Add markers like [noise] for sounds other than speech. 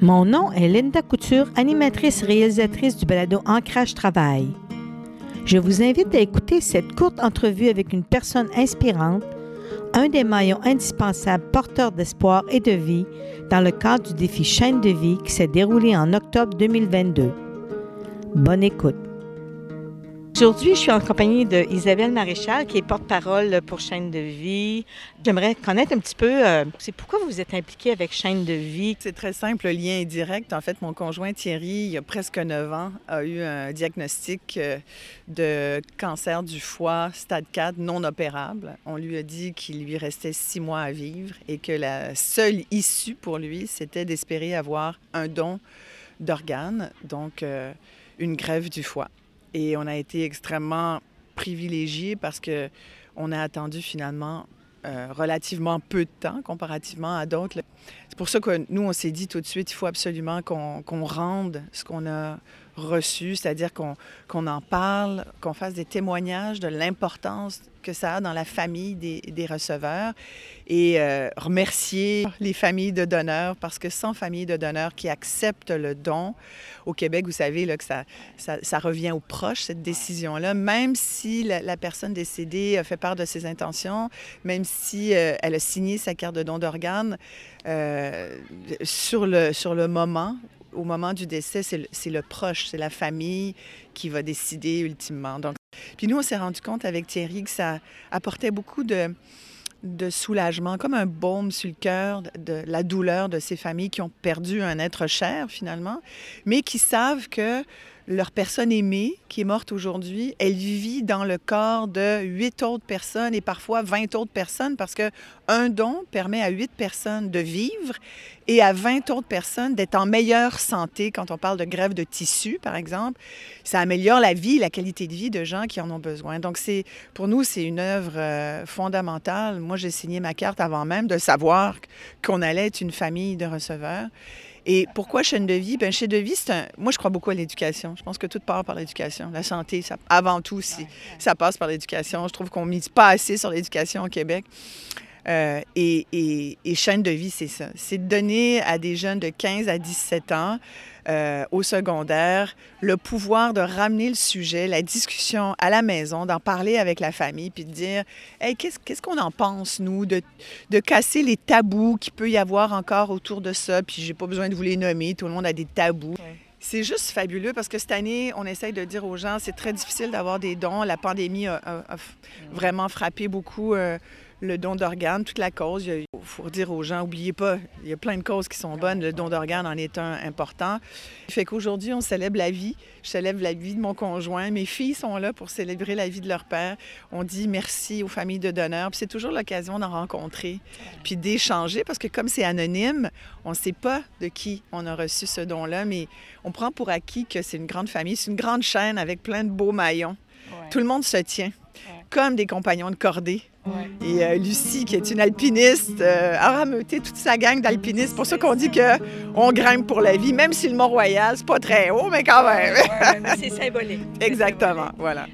Mon nom est Linda Couture, animatrice réalisatrice du balado Ancrage Travail. Je vous invite à écouter cette courte entrevue avec une personne inspirante, un des maillons indispensables porteurs d'espoir et de vie dans le cadre du défi Chaîne de vie qui s'est déroulé en octobre 2022. Bonne écoute. Aujourd'hui, je suis en compagnie de Isabelle Maréchal, qui est porte-parole pour Chaîne de vie. J'aimerais connaître un petit peu, euh, c'est pourquoi vous êtes impliquée avec Chaîne de vie? C'est très simple, le lien est direct. En fait, mon conjoint Thierry, il y a presque 9 ans, a eu un diagnostic euh, de cancer du foie stade 4 non opérable. On lui a dit qu'il lui restait six mois à vivre et que la seule issue pour lui, c'était d'espérer avoir un don d'organes, donc euh, une grève du foie. Et on a été extrêmement privilégiés parce que on a attendu finalement euh, relativement peu de temps comparativement à d'autres. C'est pour ça que nous, on s'est dit tout de suite, il faut absolument qu'on rende ce qu'on a reçu, c'est-à-dire qu'on en parle, qu'on fasse des témoignages de l'importance que ça a dans la famille des, receveurs et euh, remercier les familles de donneurs parce que sans famille de donneurs qui acceptent le don, au Québec, vous savez là, que ça, ça, revient aux proches, cette décision-là, même si la, personne décédée fait part de ses intentions, même si euh, elle a signé sa carte de don d'organes, euh, sur, le, sur le moment au moment du décès, c'est le, le, proche, c'est la famille qui va décider ultimement. Donc, puis nous, on s'est rendu compte avec Thierry que ça apportait beaucoup de, de soulagement, comme un baume sur le cœur de la douleur de ces familles qui ont perdu un être cher finalement, mais qui savent que leur personne aimée, qui est morte aujourd'hui, elle vit dans le corps de huit autres personnes et parfois 20 autres personnes parce que un don permet à huit personnes de vivre et à 20 autres personnes d'être en meilleure santé. Quand on parle de grève de tissu, par exemple, ça améliore la vie, la qualité de vie de gens qui en ont besoin. Donc, c'est pour nous, c'est une œuvre euh, fondamentale. Moi, j'ai signé ma carte avant même de savoir qu'on allait être une famille de receveurs. Et pourquoi chaîne de vie? Bien, chaîne de vie, c'est un... Moi, je crois beaucoup à l'éducation. Je pense que tout part par l'éducation. La santé, ça... avant tout, si... ça passe par l'éducation. Je trouve qu'on ne mise pas assez sur l'éducation au Québec. Euh, et, et, et, chaîne de vie, c'est ça. C'est de donner à des jeunes de 15 à 17 ans euh, au secondaire le pouvoir de ramener le sujet, la discussion à la maison, d'en parler avec la famille, puis de dire hey, qu'est-ce, qu'on en pense, nous, de, de casser les tabous qu'il peut y avoir encore autour de ça. Puis j'ai pas besoin de vous les nommer, tout le monde a des tabous. C'est juste fabuleux parce que cette année, on essaye de dire aux gens, c'est très difficile d'avoir des dons. La pandémie a, a, a vraiment frappé beaucoup euh, le don d'organes, toute la cause. Il faut dire aux gens, n'oubliez pas, il y a plein de causes qui sont bonnes. Le don d'organes en est un important. Fait qu'aujourd'hui, on célèbre la vie. Je célèbre la vie de mon conjoint. Mes filles sont là pour célébrer la vie de leur père. On dit merci aux familles de donneurs. Puis c'est toujours l'occasion d'en rencontrer, puis d'échanger, parce que comme c'est anonyme, on ne sait pas de qui on a reçu ce don-là, mais on prend pour acquis que c'est une grande famille, c'est une grande chaîne avec plein de beaux maillons. Ouais. Tout le monde se tient, ouais. comme des compagnons de cordée. Ouais. Et euh, Lucie, qui est une alpiniste, euh, a rameuté toute sa gang d'alpinistes. C'est pour ça qu'on dit qu'on grimpe pour la vie, même si le Mont-Royal, c'est pas très haut, mais quand même. c'est symbolique. [laughs] Exactement, symbolique. voilà.